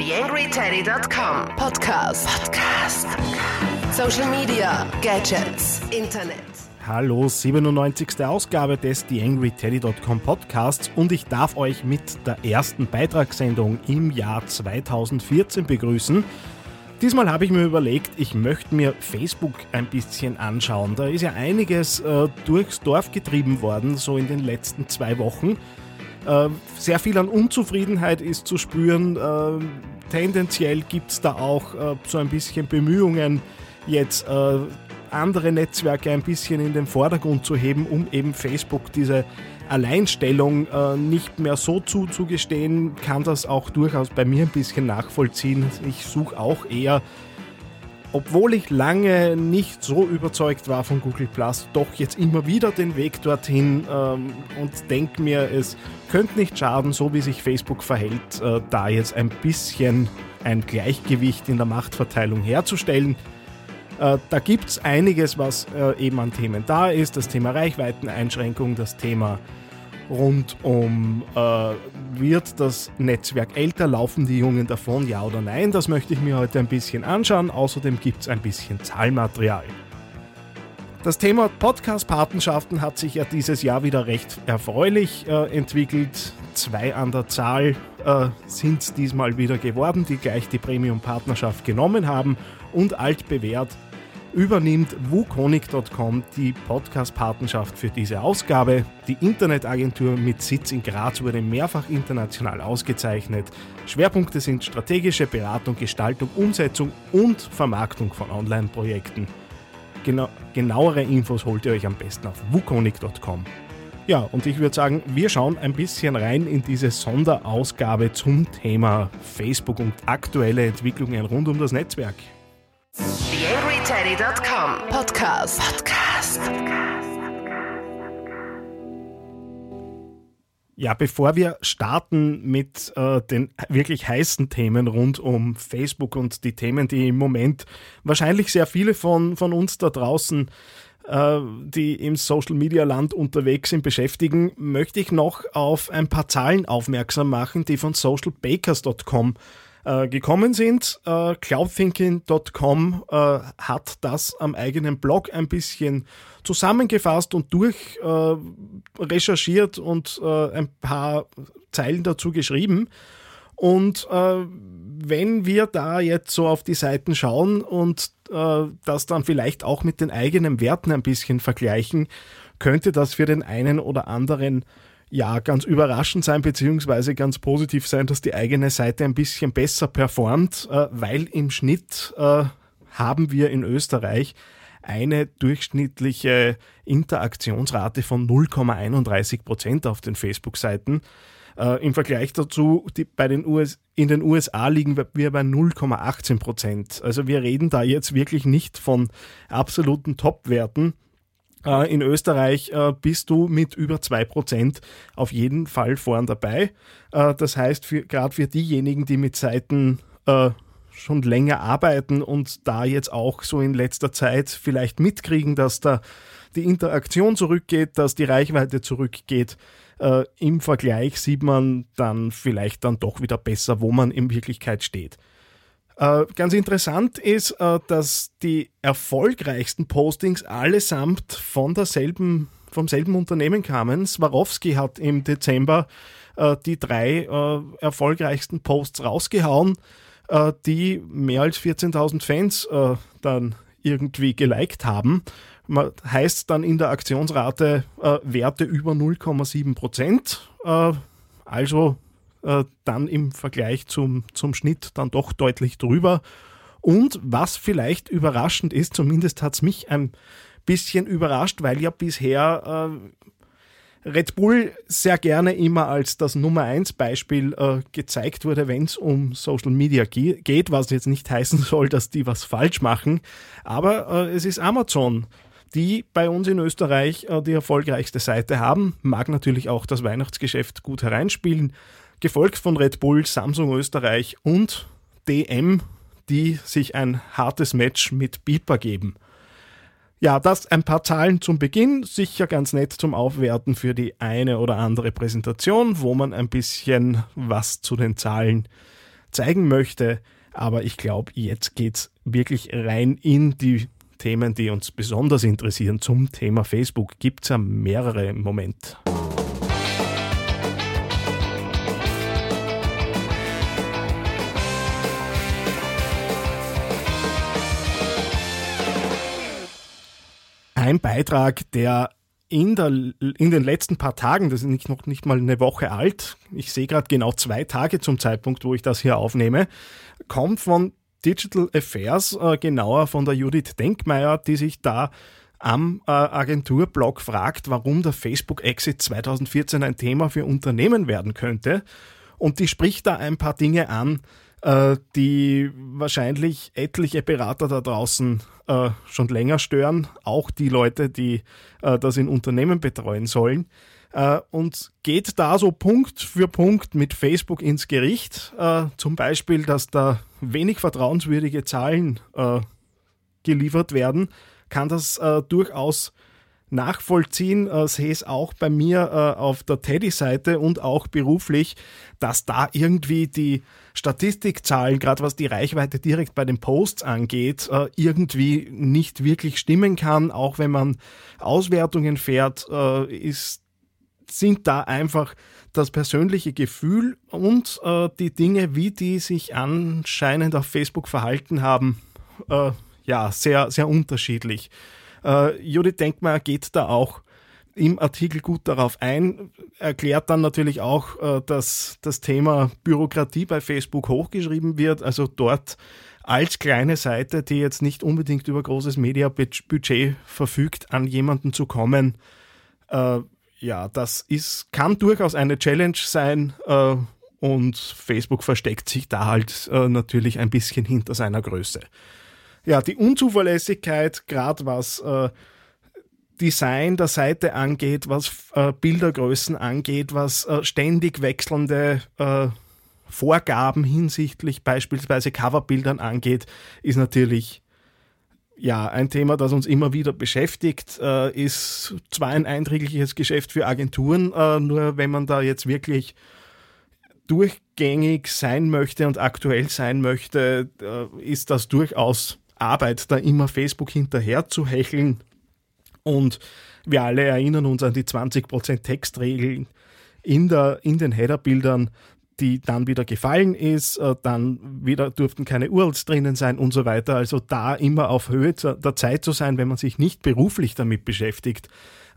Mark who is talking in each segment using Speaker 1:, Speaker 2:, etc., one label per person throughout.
Speaker 1: TheAngryTeddy.com Podcast. Podcast. Social Media, Gadgets, Internet.
Speaker 2: Hallo, 97. Ausgabe des TheAngryTeddy.com Podcasts und ich darf euch mit der ersten Beitragssendung im Jahr 2014 begrüßen. Diesmal habe ich mir überlegt, ich möchte mir Facebook ein bisschen anschauen. Da ist ja einiges äh, durchs Dorf getrieben worden, so in den letzten zwei Wochen. Äh, sehr viel an Unzufriedenheit ist zu spüren. Äh, tendenziell gibt es da auch äh, so ein bisschen Bemühungen, jetzt äh, andere Netzwerke ein bisschen in den Vordergrund zu heben, um eben Facebook diese Alleinstellung äh, nicht mehr so zuzugestehen, kann das auch durchaus bei mir ein bisschen nachvollziehen. Ich suche auch eher obwohl ich lange nicht so überzeugt war von Google Plus, doch jetzt immer wieder den Weg dorthin ähm, und denke mir, es könnte nicht schaden, so wie sich Facebook verhält, äh, da jetzt ein bisschen ein Gleichgewicht in der Machtverteilung herzustellen. Äh, da gibt es einiges, was äh, eben an Themen da ist. Das Thema Reichweiteneinschränkung, das Thema rund um, äh, wird das Netzwerk älter, laufen die Jungen davon, ja oder nein? Das möchte ich mir heute ein bisschen anschauen. Außerdem gibt es ein bisschen Zahlmaterial. Das Thema Podcast-Patenschaften hat sich ja dieses Jahr wieder recht erfreulich äh, entwickelt. Zwei an der Zahl äh, sind es diesmal wieder geworden, die gleich die Premium-Partnerschaft genommen haben und altbewährt übernimmt wukonic.com die Podcast-Patenschaft für diese Ausgabe. Die Internetagentur mit Sitz in Graz wurde mehrfach international ausgezeichnet. Schwerpunkte sind strategische Beratung, Gestaltung, Umsetzung und Vermarktung von Online-Projekten. Genau, genauere Infos holt ihr euch am besten auf wukonic.com. Ja, und ich würde sagen, wir schauen ein bisschen rein in diese Sonderausgabe zum Thema Facebook und aktuelle Entwicklungen rund um das Netzwerk.
Speaker 1: TheAngryTeddy.com Podcast. Podcast.
Speaker 2: Ja, bevor wir starten mit äh, den wirklich heißen Themen rund um Facebook und die Themen, die im Moment wahrscheinlich sehr viele von, von uns da draußen, äh, die im Social Media Land unterwegs sind, beschäftigen, möchte ich noch auf ein paar Zahlen aufmerksam machen, die von socialbakers.com äh, gekommen sind. Äh, Cloudthinking.com äh, hat das am eigenen Blog ein bisschen zusammengefasst und durch äh, recherchiert und äh, ein paar Zeilen dazu geschrieben. Und wenn wir da jetzt so auf die Seiten schauen und das dann vielleicht auch mit den eigenen Werten ein bisschen vergleichen, könnte das für den einen oder anderen ja ganz überraschend sein, beziehungsweise ganz positiv sein, dass die eigene Seite ein bisschen besser performt, äh, weil im Schnitt äh, haben wir in Österreich eine durchschnittliche Interaktionsrate von 0,31 Prozent auf den Facebook-Seiten. Äh, Im Vergleich dazu, die, bei den US, in den USA liegen wir bei 0,18 Prozent. Also wir reden da jetzt wirklich nicht von absoluten Top-Werten. Äh, in Österreich äh, bist du mit über 2% auf jeden Fall vorn dabei. Äh, das heißt, gerade für diejenigen, die mit Seiten schon länger arbeiten und da jetzt auch so in letzter Zeit vielleicht mitkriegen, dass da die Interaktion zurückgeht, dass die Reichweite zurückgeht. Im Vergleich sieht man dann vielleicht dann doch wieder besser, wo man in Wirklichkeit steht. Äh, ganz interessant ist, äh, dass die erfolgreichsten Postings allesamt von derselben, vom selben Unternehmen kamen. Swarovski hat im Dezember äh, die drei äh, erfolgreichsten Posts rausgehauen, äh, die mehr als 14.000 Fans dann irgendwie geliked haben. Man heißt dann in der Aktionsrate Werte über 0,7 Prozent. also äh, dann im Vergleich zum, zum Schnitt dann doch deutlich drüber. Und was vielleicht überraschend ist, zumindest hat es mich ein bisschen überrascht, weil ja bisher äh, Red Bull sehr gerne immer als das Nummer 1 Beispiel äh, gezeigt wurde, wenn es um Social Media ge geht, was jetzt nicht heißen soll, dass die was falsch machen. Aber äh, es ist Amazon, die bei uns in Österreich äh, die erfolgreichste Seite haben. Mag natürlich auch das Weihnachtsgeschäft gut hereinspielen gefolgt von Red Bull, Samsung Österreich und DM, die sich ein hartes Match mit Beeper geben. Ja, das ein paar Zahlen zum Beginn, sicher ganz nett zum Aufwerten für die eine oder andere Präsentation, wo man ein bisschen was zu den Zahlen zeigen möchte. Aber ich glaube, jetzt geht es wirklich rein in die Themen, die uns besonders interessieren. Zum Thema Facebook gibt es ja mehrere im Moment. Ein Beitrag, der in, der, in den letzten paar Tagen, das ist nicht, noch nicht mal eine Woche alt, ich sehe gerade genau zwei Tage zum Zeitpunkt, wo ich das hier aufnehme, kommt von Digital Affairs, äh, genauer von der Judith Denkmeier, die sich da am äh, Agenturblog fragt, warum der Facebook-Exit 2014 ein Thema für Unternehmen werden könnte. Und die spricht da ein paar Dinge an, äh, die wahrscheinlich etliche Berater da draußen äh, schon länger stören, auch die Leute, die äh, das in Unternehmen betreuen sollen. Äh, und geht da so Punkt für Punkt mit Facebook ins Gericht. Äh, zum Beispiel, dass da wenig vertrauenswürdige Zahlen äh, geliefert werden, kann das durchaus nachvollziehen, äh, sehe es auch bei mir äh, auf der Teddy-Seite und auch beruflich, dass da irgendwie die Statistikzahlen, gerade was die Reichweite direkt bei den Posts angeht, äh, irgendwie nicht wirklich stimmen kann. Auch wenn man Auswertungen fährt, äh, ist, sind da einfach das persönliche Gefühl und äh, die Dinge, wie die sich anscheinend auf Facebook verhalten haben, äh, ja, sehr, sehr unterschiedlich. Äh, Judith Denkmeier geht da auch im Artikel gut darauf ein, erklärt dann natürlich auch, äh, dass das Thema Bürokratie bei Facebook hochgeschrieben wird, also dort als kleine Seite, die jetzt nicht unbedingt über großes Media-Budget verfügt, an jemanden zu kommen. Äh, ja, das ist, kann durchaus eine Challenge sein äh, und Facebook versteckt sich da halt äh, natürlich ein bisschen hinter seiner Größe ja, die Unzuverlässigkeit, gerade was äh, Design der Seite angeht, was äh, Bildergrößen angeht, was äh, ständig wechselnde äh, Vorgaben hinsichtlich beispielsweise Coverbildern angeht, ist natürlich ja ein Thema, das uns immer wieder beschäftigt. Äh, ist zwar ein einträgliches Geschäft für Agenturen, äh, nur wenn man da jetzt wirklich durchgängig sein möchte und aktuell sein möchte, ist das durchaus Arbeit, da immer Facebook hinterher zu hecheln. Und wir alle erinnern uns an die 20% Textregeln in, der, in den Headerbildern, die dann wieder gefallen ist, äh, dann wieder durften keine URLs drinnen sein und so weiter. Also da immer auf Höhe der Zeit zu sein, wenn man sich nicht beruflich damit beschäftigt,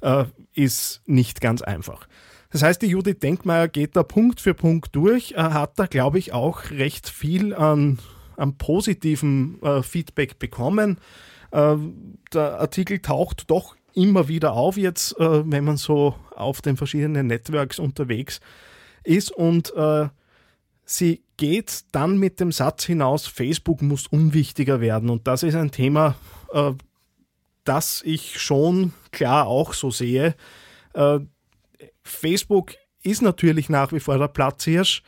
Speaker 2: äh, ist nicht ganz einfach. Das heißt, die Judith Denkmeier geht da Punkt für Punkt durch, hat da, glaube ich, auch recht viel an an positiven äh, Feedback bekommen. Äh, der Artikel taucht doch immer wieder auf jetzt, äh, wenn man so auf den verschiedenen Networks unterwegs ist und äh, sie geht dann mit dem Satz hinaus, Facebook muss unwichtiger werden und das ist ein Thema, äh, das ich schon klar auch so sehe. Äh, Facebook ist natürlich nach wie vor der Platzhirsch.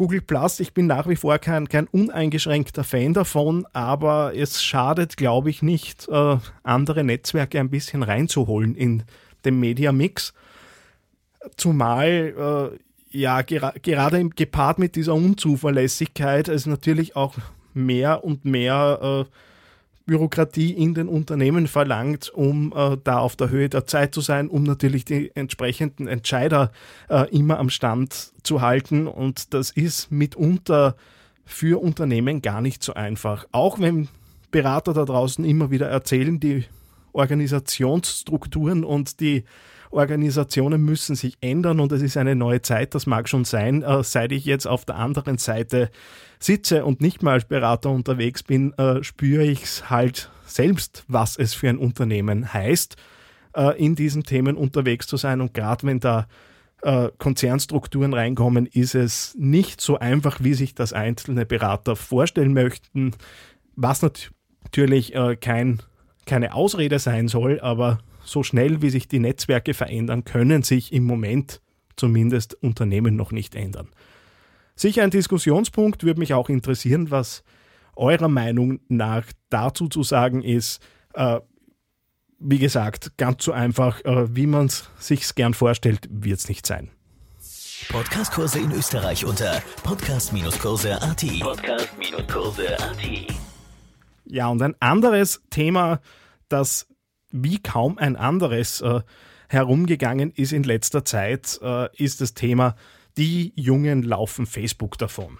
Speaker 2: Google Plus, ich bin nach wie vor kein, kein uneingeschränkter Fan davon, aber es schadet, glaube ich, nicht, äh, andere Netzwerke ein bisschen reinzuholen in den Media-Mix. Zumal, äh, ja, gera gerade im, gepaart mit dieser Unzuverlässigkeit es natürlich auch mehr und mehr äh, Bürokratie in den Unternehmen verlangt, um äh, da auf der Höhe der Zeit zu sein, um natürlich die entsprechenden Entscheider äh, immer am Stand zu halten. Und das ist mitunter für Unternehmen gar nicht so einfach. Auch wenn Berater da draußen immer wieder erzählen, die Organisationsstrukturen und die Organisationen müssen sich ändern und es ist eine neue Zeit, das mag schon sein. Äh, seit ich jetzt auf der anderen Seite sitze und nicht mal als Berater unterwegs bin, äh, spüre ich es halt selbst, was es für ein Unternehmen heißt, äh, in diesen Themen unterwegs zu sein. Und gerade wenn da Konzernstrukturen reinkommen, ist es nicht so einfach, wie sich das einzelne Berater vorstellen möchten, was natürlich kein, keine Ausrede sein soll, aber so schnell wie sich die Netzwerke verändern, können sich im Moment zumindest Unternehmen noch nicht ändern. Sicher ein Diskussionspunkt würde mich auch interessieren, was eurer Meinung nach dazu zu sagen ist. Äh, wie gesagt, ganz so einfach, äh, wie man es sich gern vorstellt, wird es nicht sein.
Speaker 3: Podcastkurse in Österreich unter podcast-kurse.at. Podcast-kurse.at.
Speaker 2: Ja, und ein anderes Thema, das wie kaum ein anderes äh, herumgegangen ist in letzter Zeit, äh, ist das Thema, die Jungen laufen Facebook davon.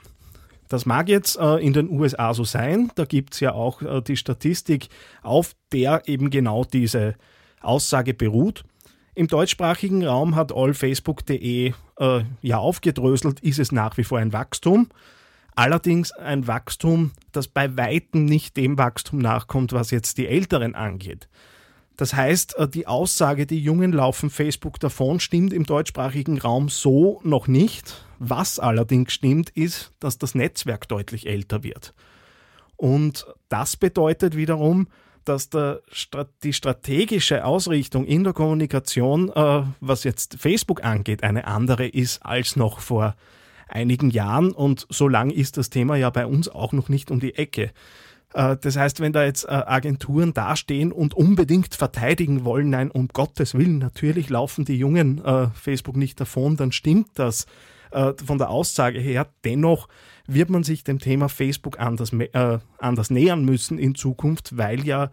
Speaker 2: Das mag jetzt äh, in den USA so sein, da gibt es ja auch äh, die Statistik, auf der eben genau diese Aussage beruht. Im deutschsprachigen Raum hat allfacebook.de äh, ja aufgedröselt, ist es nach wie vor ein Wachstum. Allerdings ein Wachstum, das bei weitem nicht dem Wachstum nachkommt, was jetzt die Älteren angeht. Das heißt, äh, die Aussage, die Jungen laufen Facebook davon, stimmt im deutschsprachigen Raum so noch nicht. Was allerdings stimmt, ist, dass das Netzwerk deutlich älter wird. Und das bedeutet wiederum, dass der, die strategische Ausrichtung in der Kommunikation, äh, was jetzt Facebook angeht, eine andere ist als noch vor einigen Jahren. Und so lang ist das Thema ja bei uns auch noch nicht um die Ecke. Äh, das heißt, wenn da jetzt äh, Agenturen dastehen und unbedingt verteidigen wollen, nein, um Gottes Willen, natürlich laufen die Jungen äh, Facebook nicht davon, dann stimmt das von der Aussage her. Dennoch wird man sich dem Thema Facebook anders, anders nähern müssen in Zukunft, weil ja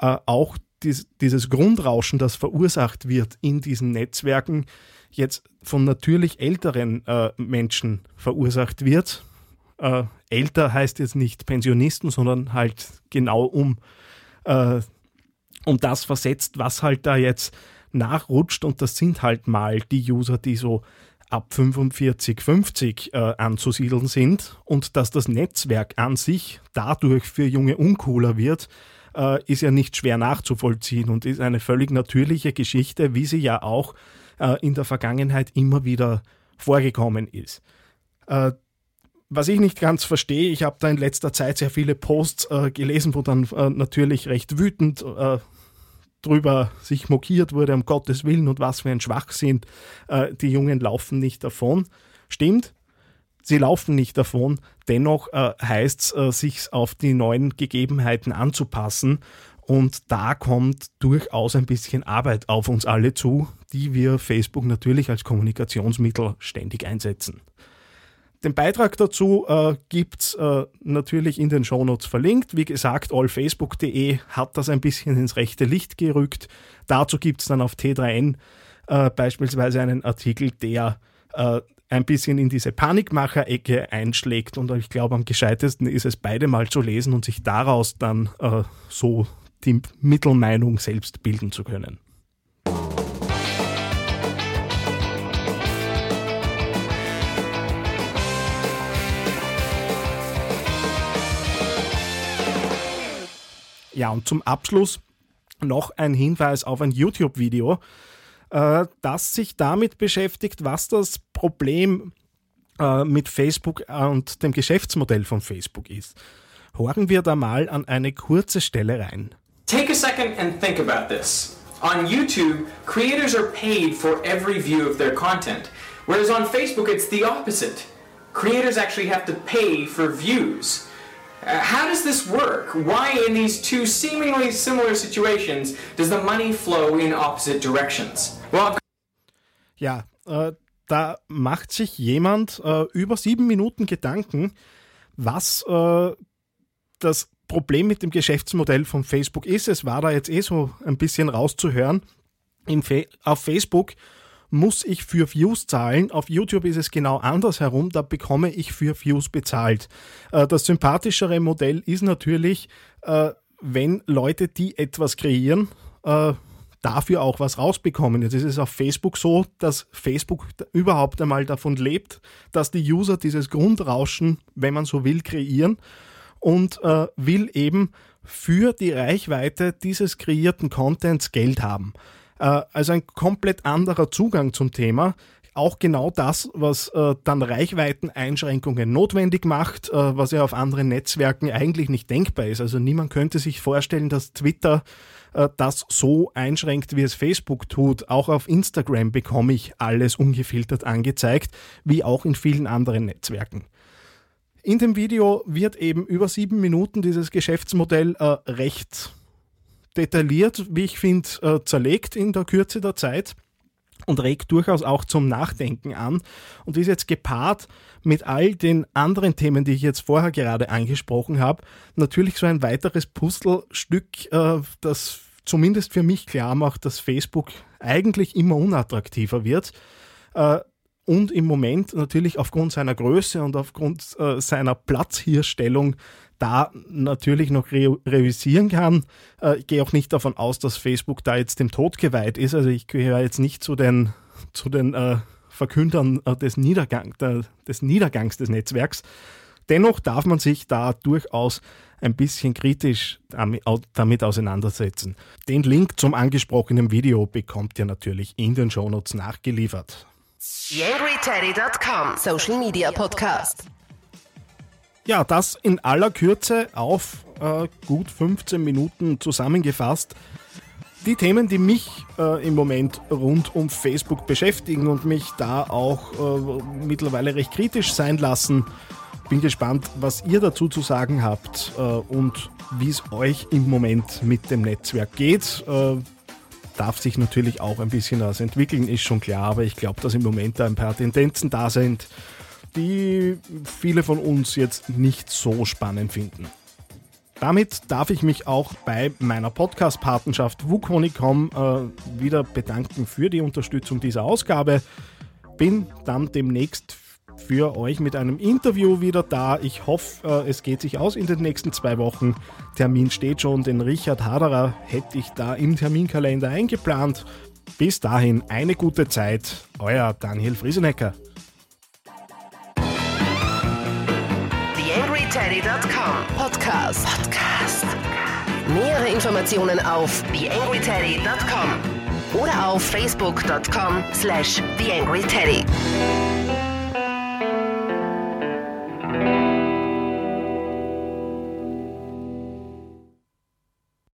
Speaker 2: auch dieses Grundrauschen, das verursacht wird in diesen Netzwerken, jetzt von natürlich älteren Menschen verursacht wird äh, älter heißt jetzt nicht Pensionisten, sondern halt genau um, äh, um das versetzt, was halt da jetzt nachrutscht. Und das sind halt mal die User, die so ab 45, 50 äh, anzusiedeln sind. Und dass das Netzwerk an sich dadurch für Junge uncooler wird, äh, ist ja nicht schwer nachzuvollziehen und ist eine völlig natürliche Geschichte, wie sie ja auch äh, in der Vergangenheit immer wieder vorgekommen ist. Äh, was ich nicht ganz verstehe, ich habe da in letzter Zeit sehr viele Posts äh, gelesen, wo dann äh, natürlich recht wütend äh, drüber sich mokiert wurde, um Gottes Willen und was für ein Schwachsinn. Die Jungen laufen nicht davon. Stimmt, sie laufen nicht davon. Dennoch äh, heißt es, äh, sich auf die neuen Gegebenheiten anzupassen. Und da kommt durchaus ein bisschen Arbeit auf uns alle zu, die wir Facebook natürlich als Kommunikationsmittel ständig einsetzen. Den Beitrag dazu äh, gibt es äh, natürlich in den Shownotes verlinkt. Wie gesagt, allfacebook.de hat das ein bisschen ins rechte Licht gerückt. Dazu gibt es dann auf T3N äh, beispielsweise einen Artikel, der äh, ein bisschen in diese Panikmacher-Ecke einschlägt. Und ich glaube, am gescheitesten ist es, beide mal zu lesen und sich daraus dann äh, so die Mittelmeinung selbst bilden zu können. Ja, und zum Abschluss noch ein Hinweis auf ein YouTube-Video, äh, das sich damit beschäftigt, was das Problem äh, mit Facebook und dem Geschäftsmodell von Facebook ist. Horchen wir da mal an eine kurze Stelle rein.
Speaker 4: Take a second and think about this. On YouTube, creators are paid for every view of their content, whereas on Facebook it's the opposite. Creators actually have to pay for views. Uh, how does this work? Why, in these two seemingly similar situations, does the money flow in opposite directions?
Speaker 2: Ja, äh, da macht sich jemand äh, über sieben Minuten Gedanken, was äh, das Problem mit dem Geschäftsmodell von Facebook ist. Es war da jetzt eh so ein bisschen rauszuhören. Fe auf Facebook muss ich für Views zahlen. Auf YouTube ist es genau andersherum, da bekomme ich für Views bezahlt. Äh, das sympathischere Modell ist natürlich, äh, wenn Leute, die etwas kreieren, äh, dafür auch was rausbekommen. Jetzt ist es auf Facebook so, dass Facebook überhaupt einmal davon lebt, dass die User dieses Grundrauschen, wenn man so will, kreieren und will eben für die Reichweite dieses kreierten Contents Geld haben. Äh, also ein komplett anderer Zugang zum Thema. Auch genau das, was äh, dann Reichweiteneinschränkungen notwendig macht, äh, was ja auf anderen Netzwerken eigentlich nicht denkbar ist. Also niemand könnte sich vorstellen, dass Twitter äh, das so einschränkt, wie es Facebook tut. Auch auf Instagram bekomme ich alles ungefiltert angezeigt, wie auch in vielen anderen Netzwerken. In dem Video wird eben über sieben Minuten dieses Geschäftsmodell äh, recht detailliert, wie ich finde, äh, zerlegt in der Kürze der Zeit. und regt durchaus auch zum Nachdenken an und ist jetzt gepaart mit all den anderen Themen, die ich jetzt vorher gerade angesprochen habe, natürlich so ein weiteres Puzzlestück, äh, das zumindest für mich klar macht, dass Facebook eigentlich immer unattraktiver wird äh, und im Moment natürlich aufgrund seiner Größe und aufgrund äh, seiner Platzhierstellung da natürlich noch re revisieren kann. Äh, ich gehe auch nicht davon aus, dass Facebook da jetzt dem Tod geweiht ist. Also ich gehöre jetzt nicht zu den, zu den äh, Verkündern äh, des, Niedergang, der, des Niedergangs des Netzwerks. Dennoch darf man sich da durchaus ein bisschen kritisch damit auseinandersetzen. Den Link zum angesprochenen Video bekommt ihr natürlich in den Shownotes nachgeliefert.
Speaker 1: YangryTeddy.com Social Media Podcast.
Speaker 2: Ja, das in aller Kürze auf äh, gut 15 Minuten zusammengefasst. Die Themen, die mich äh, im Moment rund um Facebook beschäftigen und mich da auch äh, mittlerweile recht kritisch sein lassen. Bin gespannt, was ihr dazu zu sagen habt äh, und wie es euch im Moment mit dem Netzwerk geht. Äh, darf sich natürlich auch ein bisschen was entwickeln, ist schon klar, aber ich glaube, dass im Moment da ein paar Tendenzen da sind, die viele von uns jetzt nicht so spannend finden. Damit darf ich mich auch bei meiner Podcast-Patenschaft Wukonicom äh, wieder bedanken für die Unterstützung dieser Ausgabe. Bin dann demnächst für euch mit einem Interview wieder da. Ich hoffe, äh, es geht sich aus in den nächsten zwei Wochen. Termin steht schon, den Richard Haderer hätte ich da im Terminkalender eingeplant. Bis dahin eine gute Zeit. Euer Daniel Friesenecker.
Speaker 1: TheAngryTeddy.com Podcast. Podcast. Nähere Informationen auf TheAngryTeddy.com oder auf Facebook.com slash TheAngryTeddy.